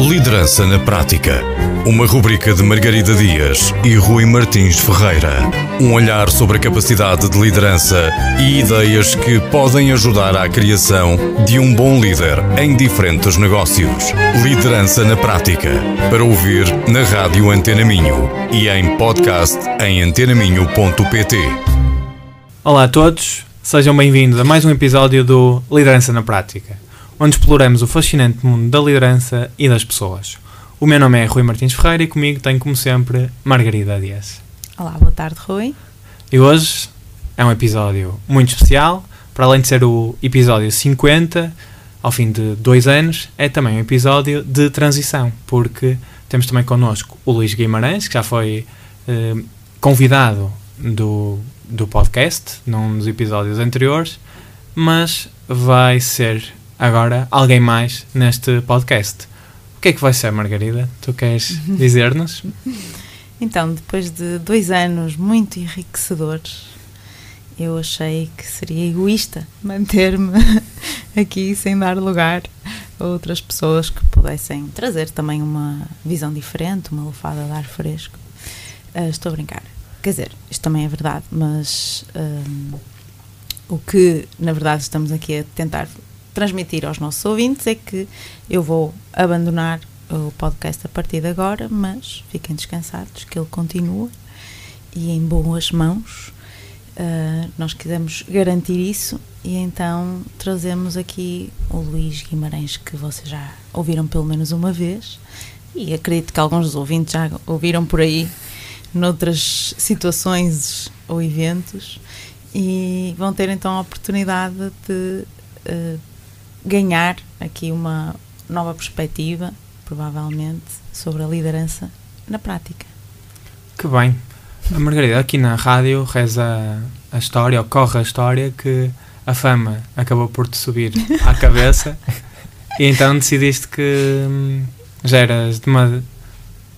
Liderança na Prática. Uma rubrica de Margarida Dias e Rui Martins Ferreira. Um olhar sobre a capacidade de liderança e ideias que podem ajudar à criação de um bom líder em diferentes negócios. Liderança na Prática. Para ouvir na Rádio Antena Minho e em podcast em antenaminho.pt. Olá a todos, sejam bem-vindos a mais um episódio do Liderança na Prática, onde exploramos o fascinante mundo da liderança e das pessoas. O meu nome é Rui Martins Ferreira e comigo tenho, como sempre, Margarida Dias. Olá, boa tarde, Rui. E hoje é um episódio muito especial, para além de ser o episódio 50, ao fim de dois anos, é também um episódio de transição, porque temos também connosco o Luís Guimarães, que já foi eh, convidado do, do podcast, num dos episódios anteriores, mas vai ser agora alguém mais neste podcast. O que é que vai ser, Margarida? Tu queres dizer-nos? Então, depois de dois anos muito enriquecedores, eu achei que seria egoísta manter-me aqui sem dar lugar a outras pessoas que pudessem trazer também uma visão diferente, uma lufada de ar fresco. Ah, estou a brincar. Quer dizer, isto também é verdade, mas hum, o que na verdade estamos aqui a tentar transmitir aos nossos ouvintes é que eu vou abandonar o podcast a partir de agora, mas fiquem descansados que ele continua e em boas mãos. Uh, nós quisemos garantir isso e então trazemos aqui o Luís Guimarães, que vocês já ouviram pelo menos uma vez, e acredito que alguns dos ouvintes já ouviram por aí noutras situações ou eventos, e vão ter então a oportunidade de uh, ganhar aqui uma nova perspectiva, provavelmente, sobre a liderança na prática. Que bem. A Margarida, aqui na rádio, reza a história, ocorre a história que a fama acabou por te subir à cabeça e então decidiste que hum, já eras dema-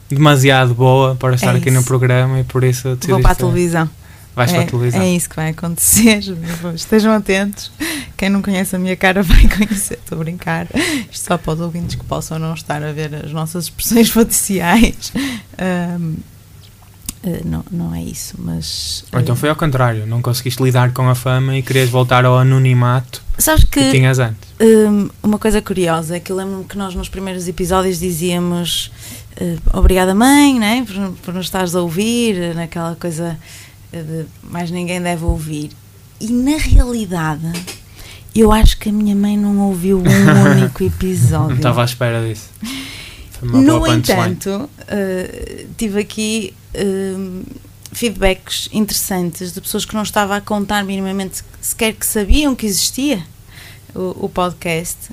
demasiado boa para estar É aqui no programa e por isso decidiste... Vou para a televisão. Vais é, para a televisão. é isso que vai acontecer. Estejam atentos. Quem não conhece a minha cara vai conhecer. Estou a brincar. Isto só para os ouvintes que possam não estar a ver as nossas expressões faciais. Ahm, eh, não, não é isso, mas. Ou então eh, foi ao contrário, não conseguiste lidar com a fama e querias voltar ao anonimato Sabes que que tinhas antes. Uma coisa curiosa é que eu lembro-me que nós nos primeiros episódios dizíamos eh, obrigada mãe, né, por, por nos estares a ouvir, naquela coisa de mais ninguém deve ouvir. E na realidade, eu acho que a minha mãe não ouviu um único episódio. Não estava à espera disso. Foi uma No entanto, eh, tive aqui hum, feedbacks interessantes de pessoas que não estava a contar minimamente sequer que sabiam que existia o, o podcast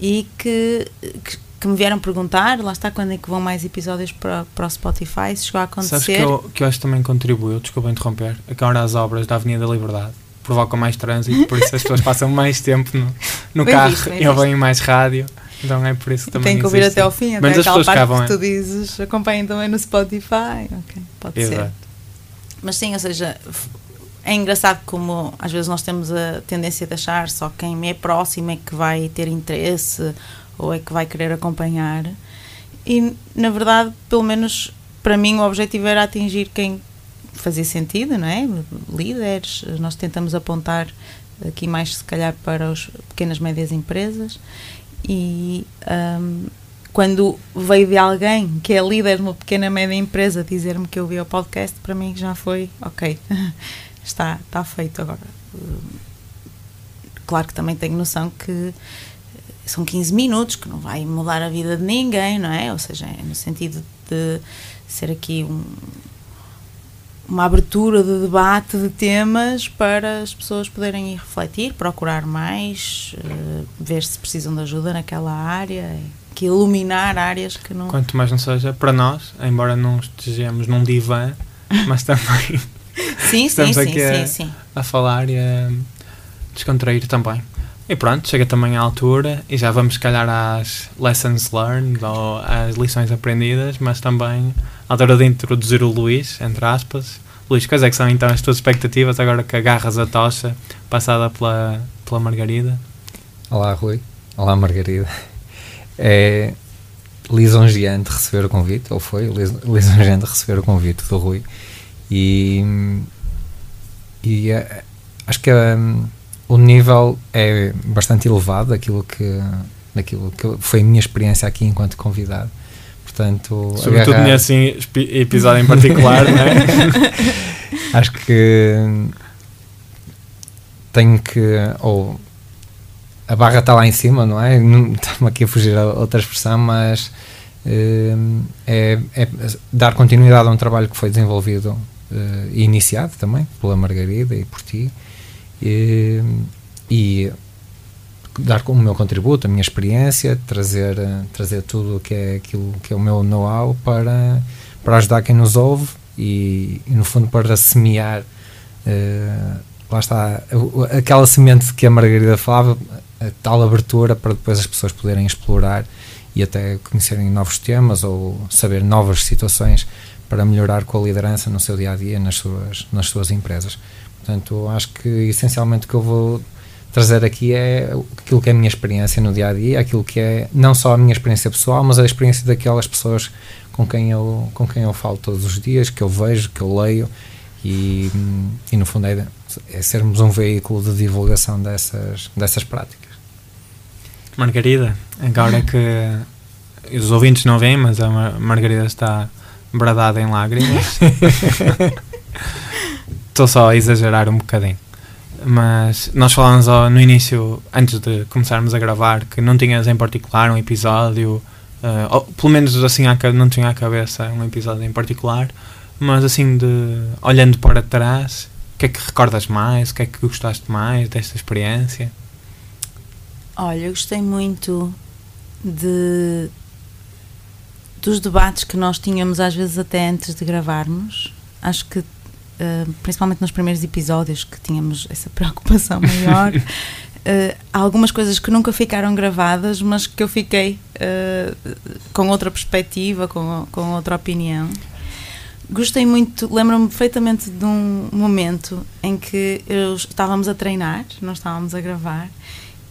e que, que, que me vieram perguntar, lá está, quando é que vão mais episódios para, para o Spotify, se chegou a Sabes acontecer. que eu, que eu acho que também contribuiu, desculpa interromper, a que agora as obras da Avenida da Liberdade provocam mais trânsito, por isso as pessoas passam mais tempo no, no Bem carro visto, e ouvem mais rádio. Então é por isso que também Tem que ouvir existe. até ao fim, até Mas as aquela pessoas parte vão, que tu dizes, acompanhem também no Spotify. Ok, pode ser. Exato. Mas sim, ou seja, é engraçado como às vezes nós temos a tendência de achar só quem me é próximo é que vai ter interesse ou é que vai querer acompanhar. E na verdade, pelo menos para mim, o objetivo era atingir quem fazia sentido, não é? Líderes, nós tentamos apontar aqui mais se calhar para as pequenas e médias empresas e hum, quando veio de alguém que é líder de uma pequena e média empresa dizer-me que eu vi o podcast, para mim já foi ok, está, está feito agora. Claro que também tenho noção que são 15 minutos, que não vai mudar a vida de ninguém, não é? Ou seja, é no sentido de ser aqui um, uma abertura de debate de temas para as pessoas poderem ir refletir, procurar mais, eh, ver se precisam de ajuda naquela área, que iluminar áreas que não. Quanto mais não seja, para nós, embora não estejamos num divã, mas também Sim, sim, estamos sim, aqui a- sim, sim. a falar e a descontrair também. E pronto, chega também à altura e já vamos se calhar às lessons learned ou às lições aprendidas, mas também à altura de introduzir o Luís, entre aspas. Luís, quais é que são então as tuas expectativas agora que agarras a tocha passada pela, pela Margarida? Olá, Rui. Olá, Margarida. É, lisonjeante receber o convite, ou foi lisonjeante receber o convite do Rui. E, e uh, acho que um, o nível é bastante elevado daquilo que, daquilo que foi a minha experiência aqui enquanto convidado. Portanto, Sobretudo agarrar... nesse episódio em particular, não é? acho que tenho que. Ou a barra está lá em cima, não é? Estamos aqui a fugir a outra expressão, mas eh, é, é, dar continuidade a um trabalho que foi desenvolvido uh, e iniciado também pela Margarida e por ti e, e dar o meu contributo, a minha experiência, trazer, trazer tudo o que é aquilo que é o meu know-how para, para ajudar quem nos ouve e, e no fundo para semear uh, lá está aquela semente que a Margarida falava a tal abertura para depois as pessoas poderem explorar e até conhecerem novos temas ou saber novas situações para melhorar com a liderança no seu dia a dia nas suas, nas suas empresas. Portanto, acho que essencialmente o que eu vou trazer aqui é aquilo que é a minha experiência no dia a dia, aquilo que é não só a minha experiência pessoal, mas a experiência daquelas pessoas com quem eu, com quem eu falo todos os dias, que eu vejo, que eu leio e, e no fundo é, é sermos um veículo de divulgação dessas, dessas práticas. Margarida, agora que os ouvintes não veem, mas a Margarida está bradada em lágrimas. Estou só a exagerar um bocadinho. Mas nós falámos no início, antes de começarmos a gravar, que não tinhas em particular um episódio, uh, ou pelo menos assim não tinha à cabeça um episódio em particular, mas assim, de olhando para trás, o que é que recordas mais? O que é que gostaste mais desta experiência? Olha, eu gostei muito de dos debates que nós tínhamos às vezes até antes de gravarmos. Acho que uh, principalmente nos primeiros episódios que tínhamos essa preocupação maior. uh, há algumas coisas que nunca ficaram gravadas, mas que eu fiquei uh, com outra perspectiva, com, com outra opinião. Gostei muito, lembro-me perfeitamente de um momento em que eu, estávamos a treinar, nós estávamos a gravar,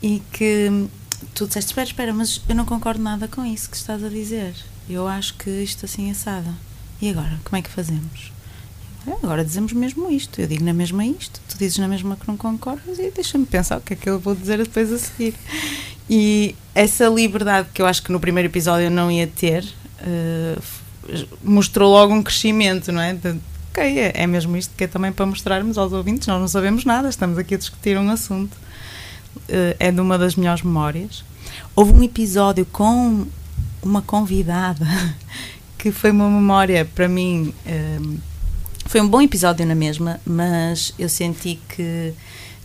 e que tu disseste: Espera, espera, mas eu não concordo nada com isso que estás a dizer. Eu acho que isto assim é assado. E agora, como é que fazemos? Agora dizemos mesmo isto, eu digo na mesma isto, tu dizes na mesma que não concordas e deixa-me pensar o que é que eu vou dizer depois a seguir. E essa liberdade que eu acho que no primeiro episódio eu não ia ter, uh, mostrou logo um crescimento, não é? De, ok, é, é mesmo isto que é também para mostrarmos aos ouvintes, nós não sabemos nada, estamos aqui a discutir um assunto. Uh, é de uma das melhores memórias. Houve um episódio com uma convidada que foi uma memória para mim. Uh, foi um bom episódio na mesma, mas eu senti que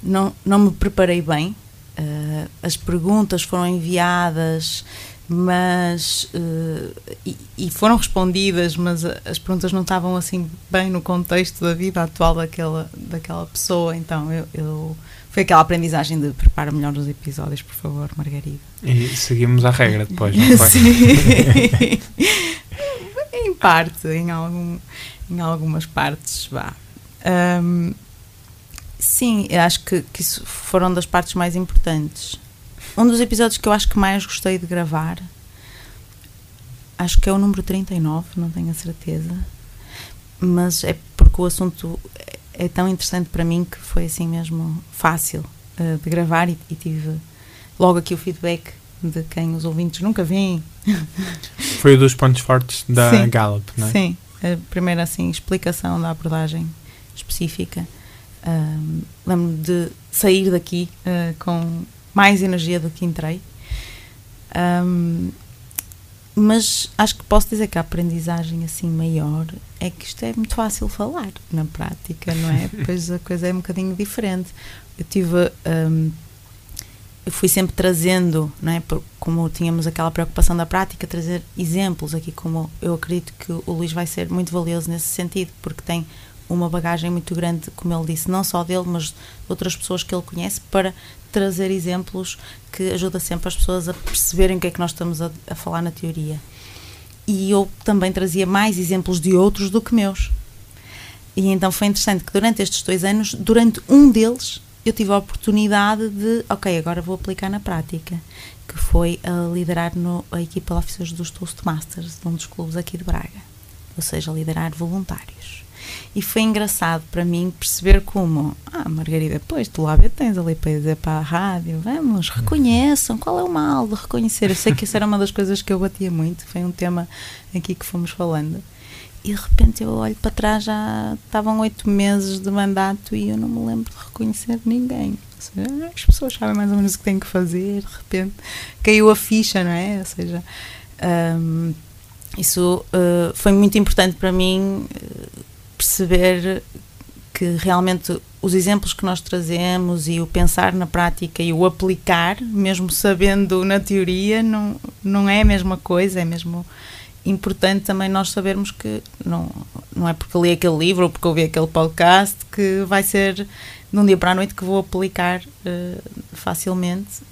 não, não me preparei bem. Uh, as perguntas foram enviadas, mas uh, e, e, foram respondidas, mas as perguntas não estavam assim bem no contexto da vida atual daquela, daquela pessoa. Então eu, eu foi aquela aprendizagem de prepara melhor os episódios, por favor, Margarida. E seguimos a regra depois, não foi? Sim. em parte, em algum em algumas partes, vá. Um, sim, eu acho que, que isso foram das partes mais importantes. Um dos episódios que eu acho que mais gostei de gravar, acho que é o número 39, não tenho a certeza, mas é porque o assunto é tão interessante para mim que foi assim mesmo fácil uh, de gravar e, e, tive logo aqui o feedback de quem os ouvintes nunca veem. Foi um dos pontos fortes da sim, Gallup, não é? Sim, a primeira assim, explicação da abordagem específica. Um, Lembro-me de sair daqui uh, com mais energia do que entrei. Um, mas acho que posso dizer que a aprendizagem assim maior é que isto é muito fácil falar na prática, não é? Depois a coisa é um bocadinho diferente. Eu tive um, eu fui sempre trazendo, não é? como tínhamos aquela preocupação da prática, trazer exemplos aqui, como eu acredito que o Luís vai ser muito valioso nesse sentido, porque tem uma bagagem muito grande, como ele disse, não só dele, mas de outras pessoas que ele conhece, para trazer exemplos que ajuda sempre as pessoas a perceberem o que é que nós estamos a, a falar na teoria. E eu também trazia mais exemplos de outros do que meus. E então foi interessante que durante estes dois anos, durante um deles, eu tive a oportunidade de, ok, agora vou aplicar na prática, que foi a liderar no, a equipa de oficiais dos Toastmasters, de um dos clubes aqui de Braga, ou seja, liderar voluntários. E foi engraçado para mim perceber como, ah, Margarida, pois tu lá tens ali para dizer para a rádio, vamos, reconheçam, qual é o mal de reconhecer? Eu sei que isso era uma das coisas que eu batia muito, foi um tema aqui que fomos falando. E de repente eu olho para trás, já estavam oito meses de mandato e eu não me lembro de reconhecer ninguém. As pessoas sabem mais ou menos o que têm que fazer, de repente caiu a ficha, não é? Ou seja, um, isso uh, foi muito importante para mim uh, perceber que realmente os exemplos que nós trazemos e o pensar na prática e o aplicar, mesmo sabendo na teoria, não, não é a mesma coisa, é mesmo importante também nós sabermos que não, não é porque li aquele livro ou porque ouvi aquele podcast que vai ser de um dia para a noite que vou aplicar uh, facilmente,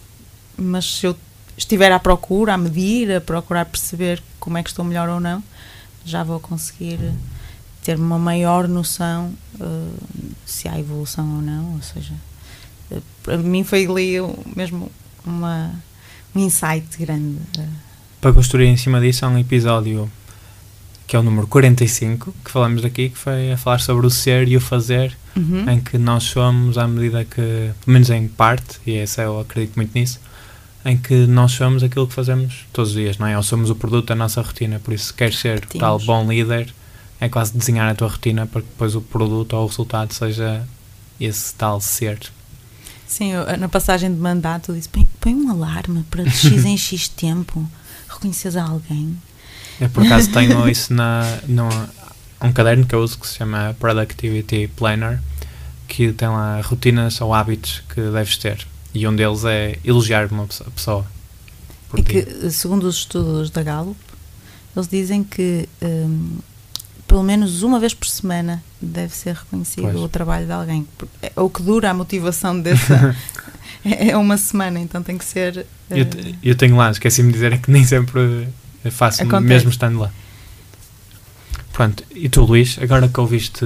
mas se eu estiver à procura, a medir, a procurar perceber como é que estou melhor ou não, já vou conseguir ter uma maior noção uh, se há evolução ou não, ou seja, uh, para mim foi ali mesmo uma, um insight grande. Para construir em cima disso há um episódio que é o número 45 que falamos daqui, que foi a falar sobre o ser e o fazer, uhum. em que nós somos à medida que, pelo menos em parte, e essa eu acredito muito nisso, em que nós somos aquilo que fazemos todos os dias, não é? Ou somos o produto da nossa rotina, por isso se queres ser Repetimos. tal bom líder, é quase desenhar a tua rotina para que depois o produto ou o resultado seja esse tal ser. Sim, eu, na passagem de mandato disse, põe, põe um alarme para de X em X tempo reconheces a alguém? Eu por acaso tenho isso na, um caderno que eu uso que se chama Productivity Planner, que tem lá rotinas ou hábitos que deves ter. E um deles é elogiar uma pessoa. É que, segundo os estudos da Gallup, eles dizem que um, pelo menos uma vez por semana deve ser reconhecido pois. o trabalho de alguém. É o que dura a motivação dessa, é, uma semana, então tem que ser. Uh, eu, eu, tenho lá, esqueci-me de dizer é que nem sempre faço, acontece. mesmo estando lá. Pronto, e tu, Luís, agora que ouviste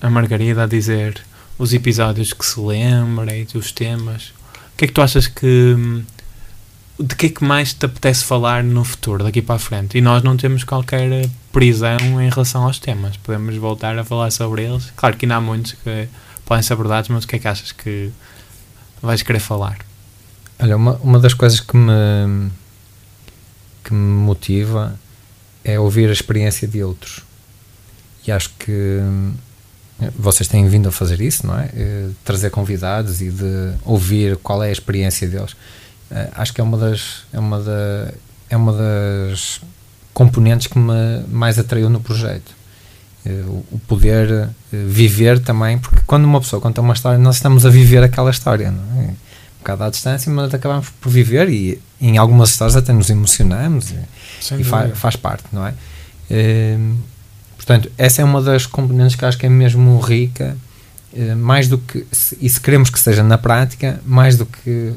a Margarida a dizer os episódios que se lembra e os temas, o que é que tu achas que. De que é que mais te apetece falar no futuro, daqui para a frente? E nós não temos qualquer prisão em relação aos temas, podemos voltar a falar sobre eles. Claro que ainda há muitos que podem ser abordados, mas o que é que achas que vais querer falar? Olha, uma, uma das coisas que me, que me motiva é ouvir a experiência de outros. E acho que hum, vocês têm vindo a fazer isso, não é? é? Trazer convidados e de ouvir qual é a experiência deles. Uh, acho que é uma das é uma da é uma das componentes que me mais atraiu no projeto. Uh, o poder uh, viver também, porque quando uma pessoa conta uma história, nós estamos a viver aquela história, não é? Um bocado à distância, mas acabamos por viver e em algumas histórias até nos emocionamos e, e fa faz parte, não é? Uh, portanto, essa é uma das componentes que acho que é mesmo rica, mais do que, e se queremos que seja na prática, mais do que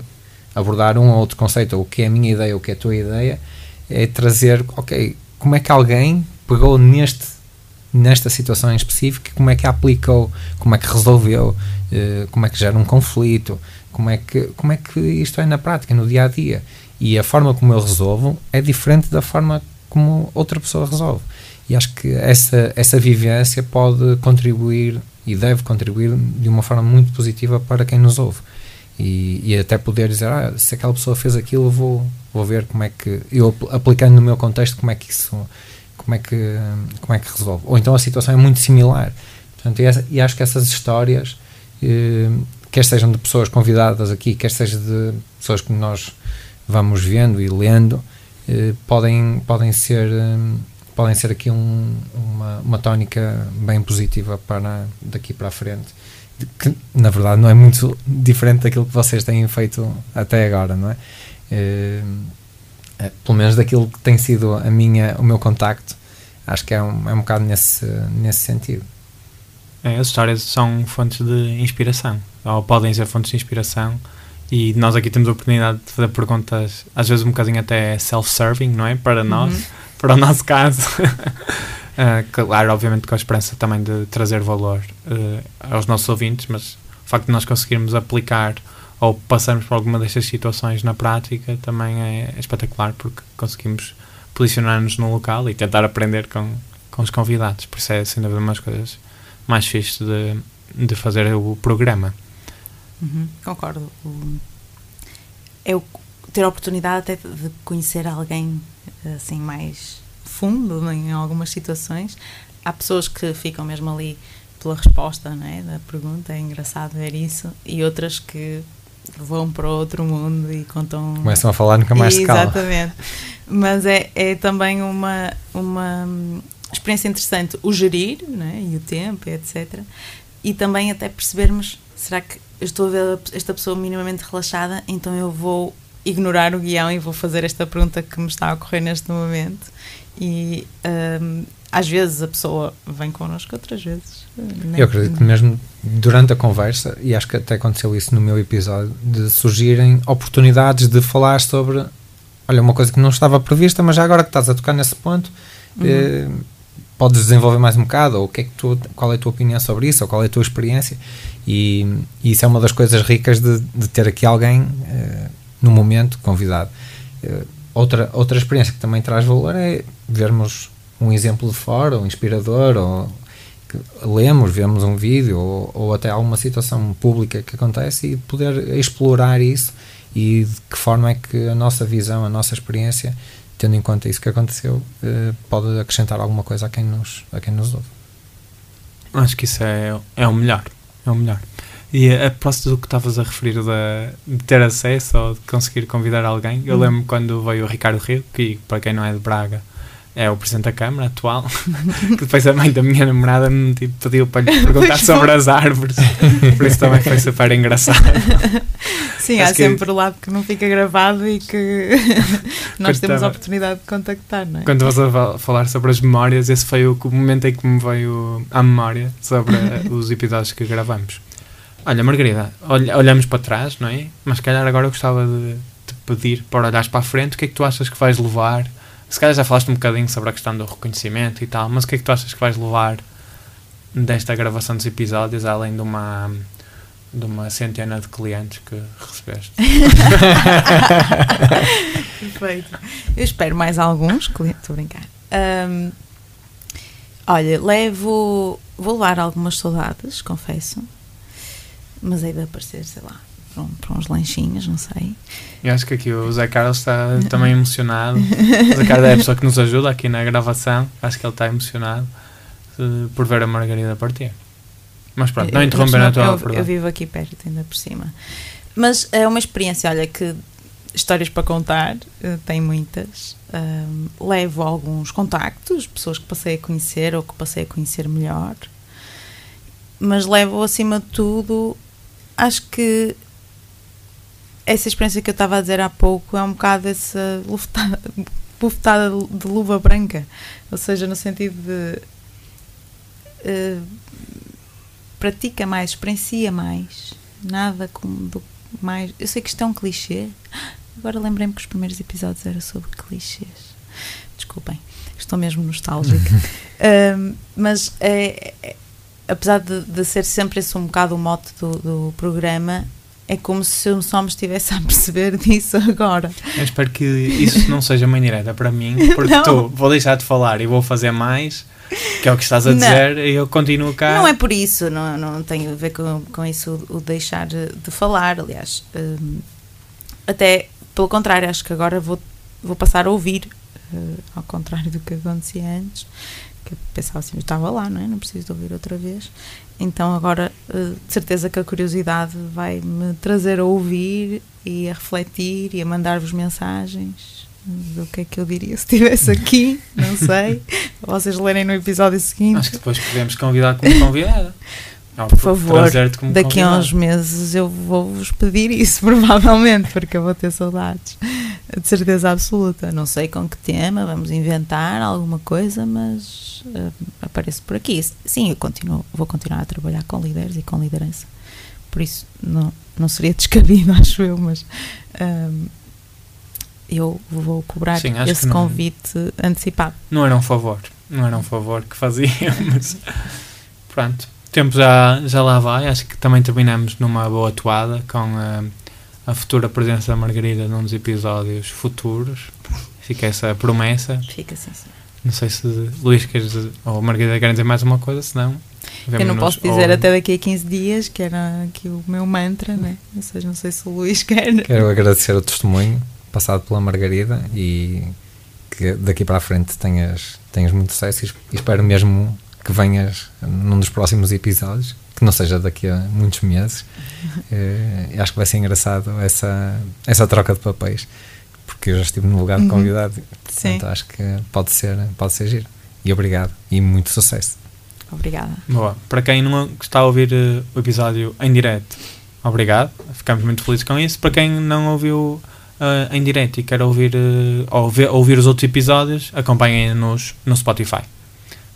abordar um ou outro conceito, ou o que é a minha ideia, ou o que é a tua ideia, é trazer, ok, como é que alguém pegou neste nesta situação em específico, como é que a aplicou, como é que resolveu, eh, como é que gera um conflito, como é que como é que isto é na prática, no dia a dia. E a forma como eu resolvo é diferente da forma como outra pessoa resolve. E acho que essa essa vivência pode contribuir e deve contribuir de uma forma muito positiva para quem nos ouve. E, e até poder dizer, ah, se aquela pessoa fez aquilo, vou vou ver como é que eu aplicando no meu contexto como é que isso como é que como é que resolve. Ou então a situação é muito similar. Portanto e, essa, e acho que essas histórias eh, quer sejam de pessoas convidadas aqui quer seja de pessoas que nós vamos vendo e lendo eh, podem podem ser eh, podem ser aqui um, uma, uma tónica bem positiva para daqui para a frente. Que na verdade não é muito diferente daquilo que vocês têm feito até agora não é? Eh, pelo menos daquilo que tem sido a minha, o meu contacto, acho que é um, é um bocado nesse, nesse sentido. É, as histórias são fontes de inspiração, ou podem ser fontes de inspiração, e nós aqui temos a oportunidade de fazer perguntas, às vezes um bocadinho até self-serving, não é? Para nós, uhum. para o nosso caso. uh, claro, obviamente com a esperança também de trazer valor uh, aos nossos ouvintes, mas facto de nós conseguirmos aplicar ou passarmos por alguma destas situações na prática também é, é espetacular porque conseguimos posicionar-nos no local e tentar aprender com, com os convidados. Por isso é, sem dúvida, uma das coisas mais fixes de, de fazer o programa. Uhum, concordo. É ter a oportunidade até de conhecer alguém assim mais fundo em algumas situações. Há pessoas que ficam mesmo ali pela resposta não é, da pergunta, é engraçado ver isso, e outras que vão para outro mundo e contam. Começam a falar nunca mais se cala. Exatamente. Mas é, é também uma, uma experiência interessante o gerir né, e o tempo, etc. E também até percebermos: será que eu estou a ver esta pessoa minimamente relaxada, então eu vou ignorar o guião e vou fazer esta pergunta que me está a ocorrer neste momento. E um, às vezes a pessoa vem connosco, outras vezes. Eu acredito que mesmo durante a conversa, e acho que até aconteceu isso no meu episódio, de surgirem oportunidades de falar sobre olha, uma coisa que não estava prevista, mas já agora que estás a tocar nesse ponto, uhum. eh, podes desenvolver mais um bocado, ou o que é que tu, qual é a tua opinião sobre isso, ou qual é a tua experiência, e, e isso é uma das coisas ricas de, de ter aqui alguém eh, no momento convidado. Eh, outra, outra experiência que também traz valor é vermos um exemplo de fora, um inspirador, ou lemos, vemos um vídeo, ou, ou até alguma situação pública que acontece e poder explorar isso e de que forma é que a nossa visão, a nossa experiência, tendo em conta isso que aconteceu, eh, pode acrescentar alguma coisa a quem nos, a quem nos ouve. Acho que isso é, é o melhor. É o melhor. E a propósito do que estavas a referir de, de, ter acesso ou de conseguir convidar alguém, eu hum. lembro quando veio o Ricardo Rio, que para quem não é de Braga, é o Presidente da Câmara atual, que depois a mãe da minha namorada me tipo, pediu para lhe perguntar sobre as árvores, por isso também foi super engraçado. Sim, Acho há que, sempre o lado que não fica gravado e que nós temos a oportunidade de contactar, não é? Quando vas a falar sobre as memórias, esse foi o momento em que me veio à memória sobre os episódios que gravamos. Olha, Margarida, olhamos para trás, não é? Mas se calhar agora eu gostava de te pedir para olhares para a frente, o que é que tu achas que vais levar se calhar já falaste um bocadinho sobre a questão do reconhecimento e tal, mas o que é que tu achas que vais levar desta gravação dos episódios, além de uma de uma centena de clientes que recebeste? Perfeito. Eu espero mais alguns clientes, estou a brincar. Um, olha, levo. Vou levar algumas saudades, confesso. Mas aí de aparecer, sei lá, para, um, para uns lanchinhos, não sei. Eu acho que aqui o Zé Carlos está também emocionado. O Zé Carlos é a pessoa que nos ajuda aqui na gravação. Acho que ele está emocionado uh, por ver a Margarida partir. Mas pronto, não interromper a tua eu, eu vivo aqui perto, ainda por cima. Mas é uma experiência, olha, que histórias para contar, uh, tem muitas. Levo alguns contactos, pessoas que passei a conhecer ou que passei a conhecer melhor. Mas levo acima de tudo, acho que essa experiência que eu estava a dizer há pouco é um bocado essa bufetada, bufetada de luva branca, ou seja, no sentido de uh, pratica mais, experiencia mais, nada como do mais. Eu sei que isto é um clichê, agora lembrei-me que os primeiros episódios eram sobre clichês. Desculpem, estou mesmo nostálgica. uh, mas é, é, apesar de, de, ser sempre esse um bocado o mote do, do programa, é como se só me estivesse a perceber disso agora. Eu espero que isso não seja uma indireta para mim, porque não. tu vou deixar de falar e vou fazer mais, que é o que estás a dizer, não. e eu continuo cá. Não é por isso, não, não tem a ver com, com isso o deixar de falar, aliás. Um, até pelo contrário, acho que agora vou, vou passar a ouvir, uh, ao contrário do que acontecia antes que eu pensava assim, eu estava lá, não é? Não preciso de ouvir outra vez. Então agora, eh, de certeza que a curiosidade vai me trazer a ouvir e a refletir e a mandar-vos mensagens do que é que eu diria se estivesse aqui, não sei. Vocês lerem no episódio seguinte. Acho que depois podemos convidar como convidada. Não, por favor, daqui a uns meses eu vou-vos pedir isso, provavelmente, porque eu vou ter saudades, de certeza absoluta. Não sei com que tema, vamos inventar alguma coisa, mas uh, apareço por aqui. Sim, eu continuo, vou continuar a trabalhar com líderes e com liderança, por isso não, não seria descabido, acho eu, mas uh, eu vou cobrar Sim, esse convite antecipado. Não era um favor, não era um favor que fazíamos. Pronto. Tempo já, já lá vai. Acho que também terminamos numa boa toada com a, a futura presença da Margarida num dos episódios futuros. Fica essa promessa. Fica assim, sim. Não sei se Luís queres ou Margarida querem dizer mais uma coisa, senão. Eu não posso dizer ou- até daqui a 15 dias, que era aqui o meu mantra, né? Ou seja, não sei se o Luís quer. Quero agradecer o testemunho passado pela Margarida e que daqui para a frente tenhas, tenhas muito sucesso es- e espero mesmo que venhas num dos próximos episódios, que não seja daqui a muitos meses. Eh, acho que vai ser engraçado essa, essa troca de papéis, porque eu já estive no lugar de Uhum. convidado, Sim. portanto acho que pode ser, pode ser giro. E obrigado e muito sucesso. Obrigada. Boa. Para quem não está a ouvir eh, o episódio em direto, obrigado. Ficamos muito felizes com isso. Para quem não ouviu eh, em direto e quer ouvir, eh, ou ver- ouvir os outros episódios, acompanhem-nos no Spotify.